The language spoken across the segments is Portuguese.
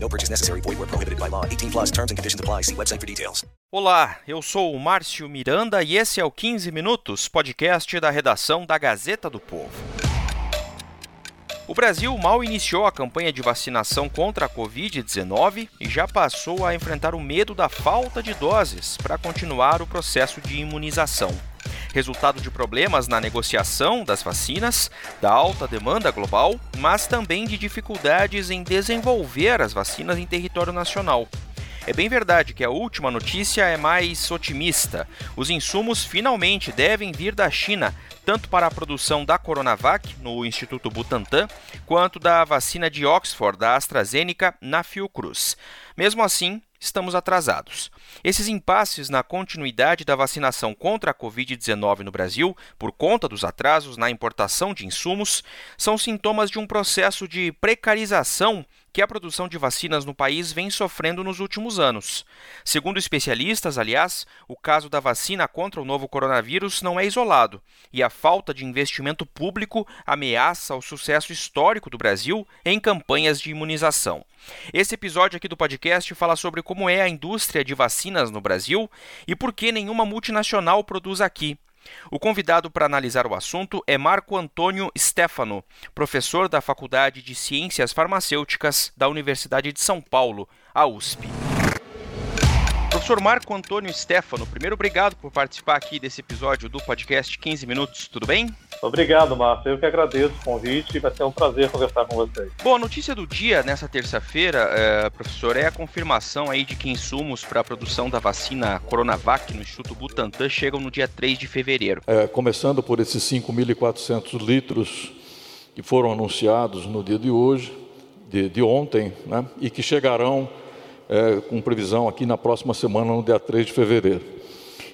No purchase necessary. Void where prohibited by law. 18 plus terms and conditions apply. See website for details. Olá, eu sou o Márcio Miranda e esse é o 15 Minutos, podcast da redação da Gazeta do Povo. O Brasil mal iniciou a campanha de vacinação contra a Covid-19 e já passou a enfrentar o medo da falta de doses para continuar o processo de imunização. Resultado de problemas na negociação das vacinas, da alta demanda global, mas também de dificuldades em desenvolver as vacinas em território nacional. É bem verdade que a última notícia é mais otimista. Os insumos finalmente devem vir da China, tanto para a produção da Coronavac, no Instituto Butantan, quanto da vacina de Oxford, da AstraZeneca, na Fiocruz. Mesmo assim, estamos atrasados. Esses impasses na continuidade da vacinação contra a Covid-19 no Brasil, por conta dos atrasos na importação de insumos, são sintomas de um processo de precarização que a produção de vacinas no país vem sofrendo nos últimos anos. Segundo especialistas, aliás, o caso da vacina contra o novo coronavírus não é isolado e a falta de investimento público ameaça o sucesso histórico do Brasil em campanhas de imunização. Esse episódio aqui do podcast fala sobre como é a indústria de vacinas no Brasil e por que nenhuma multinacional produz aqui. O convidado para analisar o assunto é Marco Antônio Stefano, professor da Faculdade de Ciências Farmacêuticas da Universidade de São Paulo, a USP. Professor Marco Antônio Stefano, primeiro obrigado por participar aqui desse episódio do podcast 15 Minutos, tudo bem? Obrigado, Márcio. Eu que agradeço o convite e vai ser um prazer conversar com vocês. Bom, a notícia do dia nessa terça-feira, é, professor, é a confirmação aí de que insumos para a produção da vacina Coronavac no Instituto Butantan chegam no dia 3 de fevereiro. É, começando por esses 5.400 litros que foram anunciados no dia de hoje, de, de ontem, né, e que chegarão é, com previsão aqui na próxima semana, no dia 3 de fevereiro.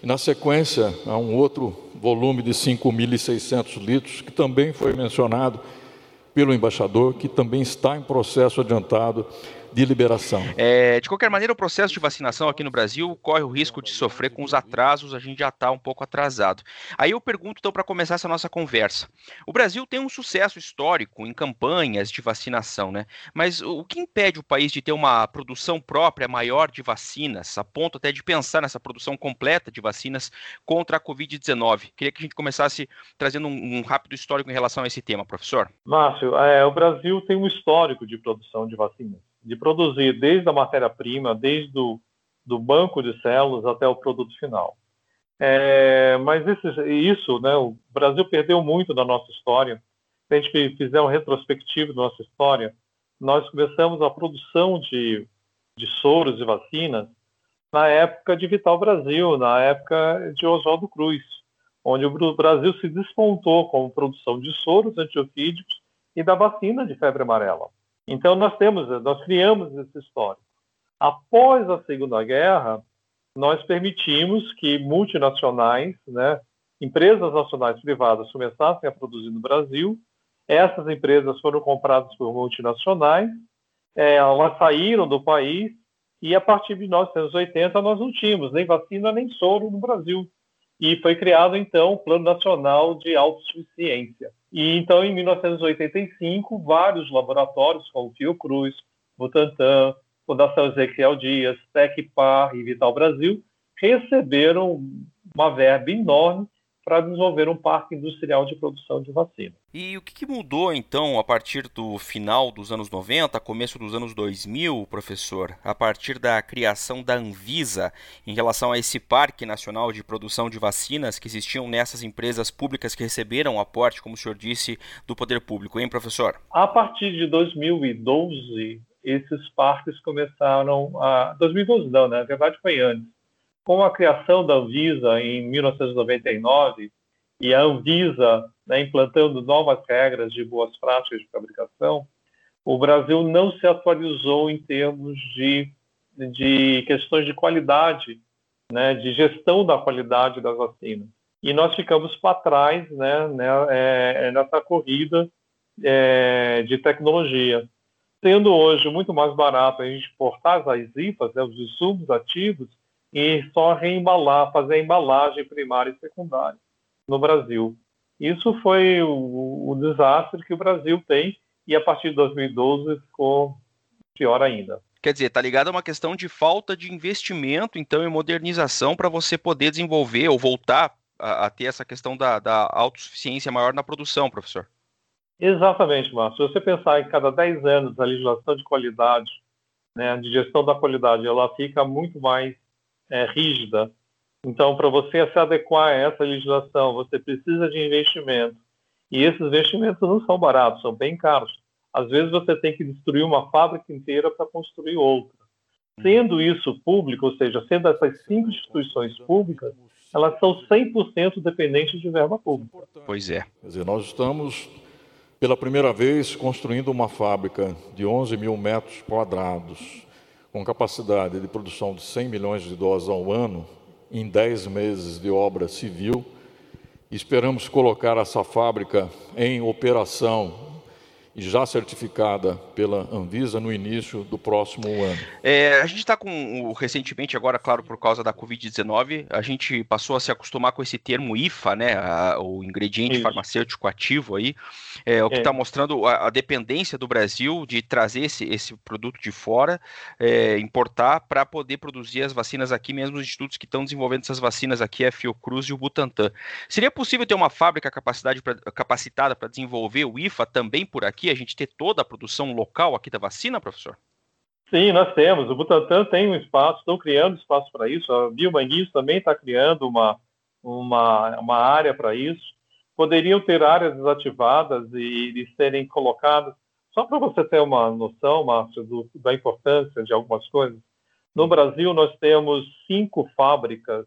E na sequência, há um outro volume de 5.600 litros, que também foi mencionado pelo embaixador, que também está em processo adiantado de liberação. É, de qualquer maneira, o processo de vacinação aqui no Brasil corre o risco de sofrer com os atrasos, a gente já está um pouco atrasado. Aí eu pergunto, então, para começar essa nossa conversa. O Brasil tem um sucesso histórico em campanhas de vacinação, né? Mas o que impede o país de ter uma produção própria maior de vacinas, a ponto até de pensar nessa produção completa de vacinas contra a Covid-19? Queria que a gente começasse trazendo um, um, rápido histórico em relação a esse tema, professor. Márcio, é, o Brasil tem um histórico de produção de vacinas de produzir desde a matéria-prima, desde o do banco de células até o produto final. É, mas isso, né, o Brasil perdeu muito da nossa história. Se a gente fizer um retrospectivo da nossa história, nós começamos a produção de, de soros e vacinas na época de Vital Brasil, na época de Oswaldo Cruz, onde o Brasil se despontou como produção de soros antiofídicos e da vacina de febre amarela. Então nós temos, nós criamos esse histórico. Após a Segunda Guerra, nós permitimos que multinacionais, né, empresas nacionais privadas começassem a produzir no Brasil. Essas empresas foram compradas por multinacionais, é, elas saíram do país e a partir de 1980 nós não tínhamos nem vacina nem soro no Brasil. E foi criado então o Plano Nacional de Autossuficiência. E então, em 1985, vários laboratórios, como Fiocruz, Butantan, Fundação Ezequiel Dias, Tecpar e Vital Brasil, receberam uma verba enorme para desenvolver um parque industrial de produção de vacina. E o que, mudou então a partir do final dos anos 90, começo dos anos 2000, professor, a partir da criação da Anvisa em relação a esse Parque Nacional de Produção de Vacinas que existiam nessas empresas públicas que receberam aporte, como o senhor disse, do poder público, hein, professor? A partir de 2012, esses parques começaram a. 2012 não, né? Na verdade foi antes com a criação da Anvisa em 1999 e a Anvisa né, implantando novas regras de boas práticas de fabricação, o Brasil não se atualizou em termos de, de questões de qualidade né, de gestão da qualidade das vacinas. E nós ficamos para trás né, né, é, nessa corrida é, de tecnologia. Sendo hoje muito mais barato a gente importar as IFAs, né, os insumos ativos, e só reembalar, fazer a embalagem primária e secundária no Brasil. Isso foi o, o desastre que o Brasil tem e a partir de 2012 ficou pior ainda. Quer dizer, está ligado a uma questão de falta de investimento, então, em modernização para você poder desenvolver ou voltar a, a ter essa questão da, da, autossuficiência maior na produção, professor. Exatamente, Márcio. Se você pensar em cada 10 anos a legislação de qualidade, né, de gestão da qualidade, ela fica muito mais é, rígida. Então, para você se adequar a essa legislação, você precisa de investimento. E esses investimentos não são baratos, são bem caros. Às vezes você tem que destruir uma fábrica inteira para construir outra. Sendo isso público, ou seja, sendo essas cinco instituições públicas, elas são 100% dependentes de verba pública. Pois é. Quer dizer, nós estamos, pela primeira vez, construindo uma fábrica de 11 mil metros quadrados, com capacidade de produção de 100 milhões de doses ao ano, em 10 meses de obra civil. Esperamos colocar essa fábrica em operação e já certificada pela Anvisa no início do próximo ano. É, a gente está com, recentemente, agora, claro, por causa da Covid-19, a gente passou a se acostumar com esse termo IFA, né, a, o ingrediente Isso. farmacêutico ativo aí, é, o que está é. mostrando a, a, dependência do Brasil de trazer esse, esse produto de fora, é, importar para poder produzir as vacinas aqui, mesmo os institutos que estão desenvolvendo essas vacinas aqui, a Fiocruz e o Butantan. Seria possível ter uma fábrica capacidade pra, capacitada para desenvolver o IFA também por aqui? Aqui, a gente ter toda a produção local aqui da vacina, professor? Sim, nós temos. O Butantan tem um espaço, estão criando espaço para isso. A Biomanguinhos também está criando uma, uma, uma área para isso. Poderiam ter áreas desativadas e, e serem colocadas. Só para você ter uma noção, Márcio, do, da importância de algumas coisas. No Brasil, nós temos cinco fábricas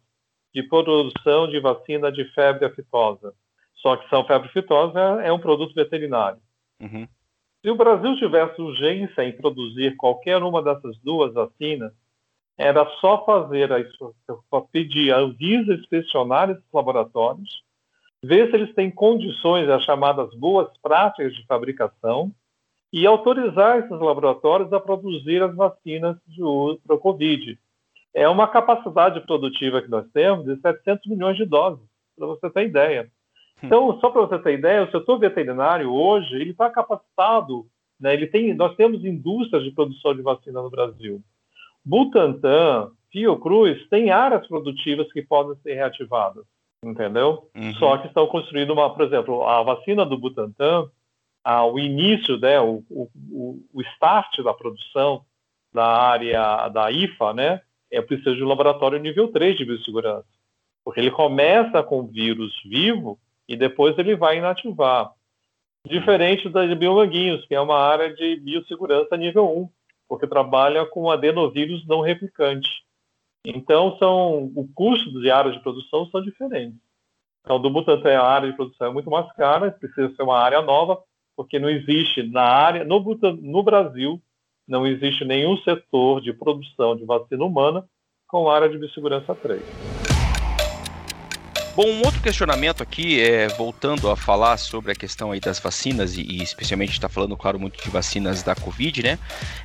de produção de vacina de febre aftosa. Só que são febre aftosa é um produto veterinário. Uhum. Se o Brasil tivesse urgência em produzir qualquer uma dessas duas vacinas, era só fazer a, pedir a Anvisa inspecionar esses laboratórios, ver se eles têm condições, as chamadas boas práticas de fabricação, e autorizar esses laboratórios a produzir as vacinas de uso para o Covid. É uma capacidade produtiva que nós temos de 700 milhões de doses, para você ter ideia. Então, só para você ter ideia, o setor veterinário hoje ele está capacitado, né? Ele tem, nós temos indústrias de produção de vacina no Brasil. Butantan, Fiocruz tem áreas produtivas que podem ser reativadas, entendeu? Uhum. Só que estão construindo uma, por exemplo, a vacina do Butantan, o início, né, o, o, o start da produção da área da IFA, né, é preciso de um laboratório nível 3 de biossegurança. Porque ele começa com vírus vivo e depois ele vai inativar. Diferente da de biomanguinhos, que é uma área de biossegurança nível 1, porque trabalha com adenovírus não replicante. Então, são, o custo de áreas de produção são diferentes. Então, do Butantan, a área de produção é muito mais cara, precisa ser uma área nova, porque não existe na área, no, Butantan, no Brasil, não existe nenhum setor de produção de vacina humana com área de biossegurança 3. Bom, um outro questionamento aqui, é, voltando a falar sobre a questão aí das vacinas, e, e especialmente está falando, claro, muito de vacinas da Covid, né?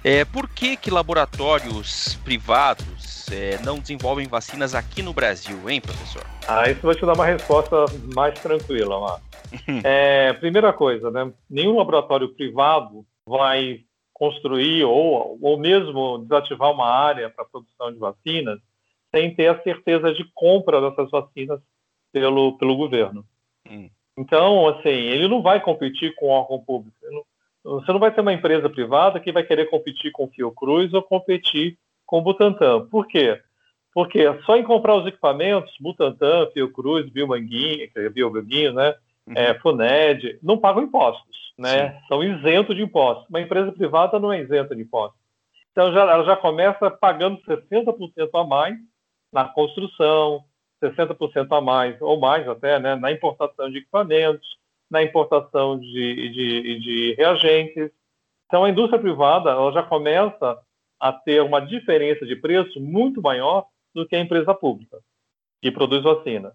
É, por que que laboratórios privados é, não desenvolvem vacinas aqui no Brasil, hein, professor? Ah, isso vai te dar uma resposta mais tranquila, Márcio. é, primeira coisa, né? Nenhum laboratório privado vai construir ou, ou mesmo desativar uma área para produção de vacinas sem ter a certeza de compra dessas vacinas pelo, pelo governo. Hum. Então, assim, ele não vai competir com o órgão público. Você não vai ter uma empresa privada que vai querer competir com o Fiocruz ou competir com o Butantan. Por quê? Porque só em comprar os equipamentos, Butantan, Fiocruz, Biomanguinho, é Biomanguinho, né? Uhum. É, FUNED, não pagam impostos, né? Sim. São isentos de impostos. Uma empresa privada não é isenta de impostos. Então, já, ela já começa pagando 60% a mais na construção, 60% a mais, ou mais até, né, na importação de equipamentos, na importação de, de, de reagentes. Então, a indústria privada ela já começa a ter uma diferença de preço muito maior do que a empresa pública que produz vacina.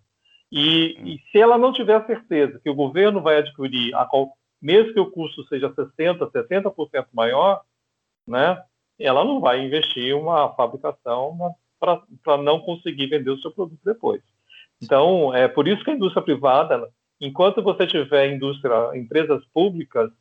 E, e se ela não tiver certeza que o governo vai adquirir, a qual, mesmo que o custo seja 60%, 70% maior, né, ela não vai investir uma fabricação para não conseguir vender o seu produto depois. Então, é por isso que a indústria privada, enquanto você tiver indústria, empresas públicas,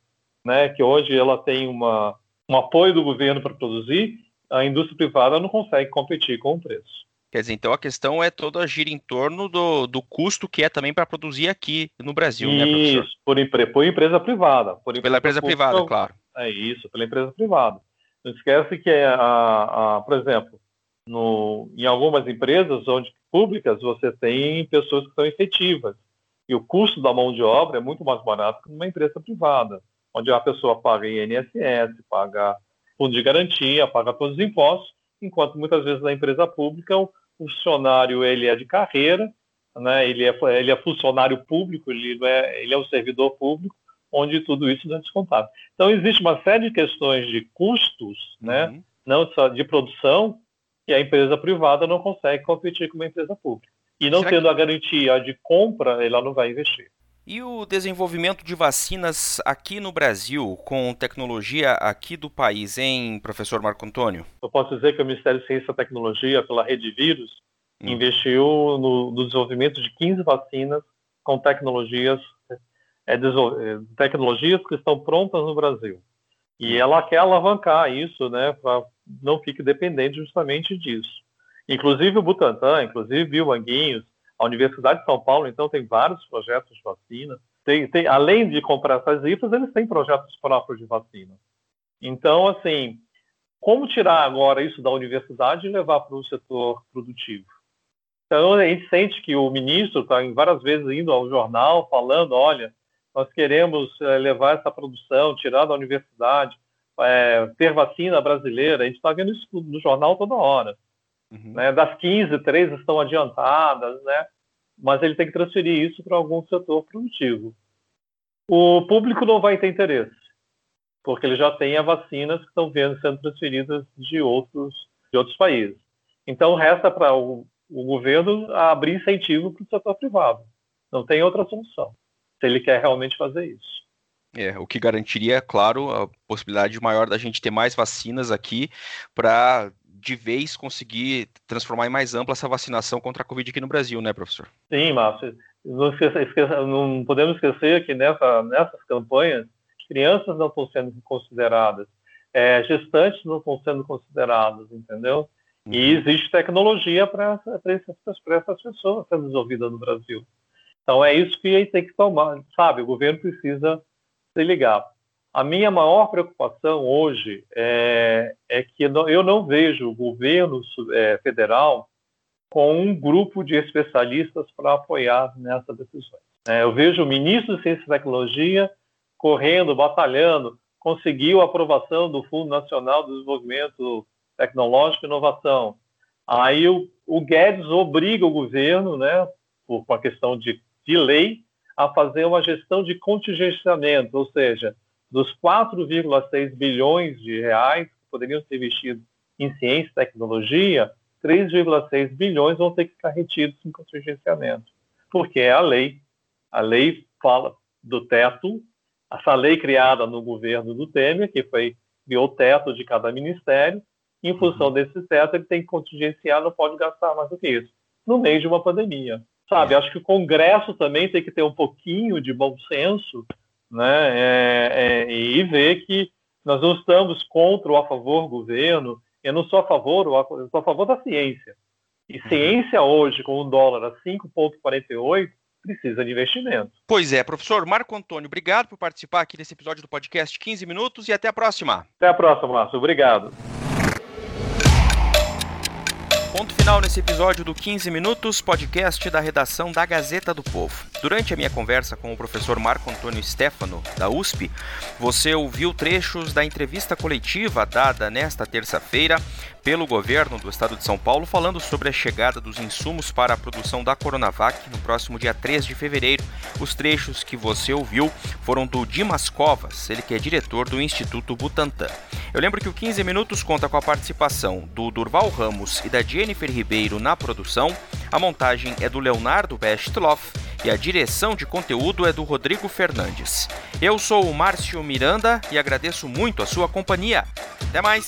né, que hoje ela tem uma, um apoio do governo para produzir, a indústria privada não consegue competir com o preço. Quer dizer, então a questão é toda gira em torno do, do custo que é também para produzir aqui no Brasil, isso, né, professor? Isso, por, por, empresa privada. Por empresa pela empresa pública, privada, claro. É isso, pela empresa privada. Não esquece que, a, a, por exemplo, no, em algumas empresas onde públicas você tem pessoas que são efetivas e o custo da mão de obra é muito mais barato que numa empresa privada, onde a pessoa paga INSS, paga fundo de garantia, paga todos os impostos, enquanto muitas vezes na empresa pública o funcionário ele é de carreira, né? ele, é, ele é funcionário público, ele, é, ele é um servidor público, onde tudo isso não é descontado. Então, existe uma série de questões de custos, né? Uhum. não só de produção, que a empresa privada não consegue competir com uma empresa pública. E não Será tendo que... a garantia de compra, ela não vai investir. E o desenvolvimento de vacinas aqui no Brasil, com tecnologia aqui do país, hein, professor Marco Antônio? Eu posso dizer que o Ministério de Ciência e Tecnologia, pela Rede Vírus, hum. investiu no, no, desenvolvimento de 15 vacinas com tecnologias, é, é, tecnologias que estão prontas no Brasil. E hum. ela quer alavancar isso, né, para não fique dependente justamente disso. Inclusive o Butantan, inclusive o Manguinhos, a Universidade de São Paulo, então, tem vários projetos de vacina. Tem, tem, além de comprar essas IFAs, eles têm projetos próprios de vacina. Então, assim, como tirar agora isso da universidade e levar para o setor produtivo? Então, a gente sente que o ministro está várias vezes indo ao jornal falando, olha, nós queremos é, levar essa produção, tirar da universidade, é, ter vacina brasileira. A gente está vendo isso no jornal toda hora. Uhum. Né? Das 15, três estão adiantadas, né? mas ele tem que transferir isso para algum setor produtivo. O público não vai ter interesse, porque ele já tem as vacinas que estão vendo sendo transferidas de outros, de outros países. Então, resta para o, o governo abrir incentivo para o setor privado. Não tem outra solução, se ele quer realmente fazer isso. É, o que garantiria, claro, a possibilidade maior da gente ter mais vacinas aqui para de vez conseguir transformar em mais ampla essa vacinação contra a Covid aqui no Brasil, né, professor? Sim, Márcio. Não, esqueça, esqueça, não podemos esquecer que nessa, nessas campanhas, crianças não estão sendo consideradas, é, gestantes não estão sendo consideradas, entendeu? E uhum. existe tecnologia para essas, essas pessoas sendo desenvolvida no Brasil. Então é isso que tem que tomar, sabe? O governo precisa se ligar. A minha maior preocupação hoje é, é que eu não vejo o governo é, federal com um grupo de especialistas para apoiar nessas decisões. É, eu vejo o ministro de Ciência e Tecnologia correndo, batalhando, conseguiu a aprovação do Fundo Nacional de Desenvolvimento Tecnológico e Inovação. Aí o, o Guedes obriga o governo, né, por uma questão de, de lei, a fazer uma gestão de contingenciamento, ou seja, dos 4,6 bilhões de reais que poderiam ser investidos em ciência e tecnologia, 3,6 bilhões vão ter que ficar retidos em contingenciamento, porque é a lei. A lei fala do teto, essa lei criada no governo do Temer, que foi criou o teto de cada ministério, em função uhum. desse teto ele tem que contingenciar, não pode gastar mais do que isso, no meio de uma pandemia. Sabe, é. acho que o Congresso também tem que ter um pouquinho de bom senso né? É, é, e ver que nós não estamos contra ou a favor do governo, eu não sou a favor, eu sou a favor da ciência. E uhum. ciência hoje, com um dólar a 5,48, precisa de investimento. Pois é, professor Marco Antônio, obrigado por participar aqui desse episódio do podcast 15 Minutos e até a próxima. Até a próxima, Márcio. Obrigado. Ponto final nesse episódio do 15 Minutos, podcast da redação da Gazeta do Povo. Durante a minha conversa com o professor Marco Antônio Stefano, da USP, você ouviu trechos da entrevista coletiva dada nesta terça-feira pelo governo do estado de São Paulo, falando sobre a chegada dos insumos para a produção da Coronavac no próximo dia 3 de fevereiro, Os trechos que você ouviu foram do Dimas Covas, ele que é diretor do Instituto Butantan. Eu lembro que o 15 Minutos conta com a participação do Durval Ramos e da Jennifer Ribeiro na produção, a montagem é do Leonardo Bestloff e a direção de conteúdo é do Rodrigo Fernandes. Eu sou o Márcio Miranda e agradeço muito a sua companhia. Até mais!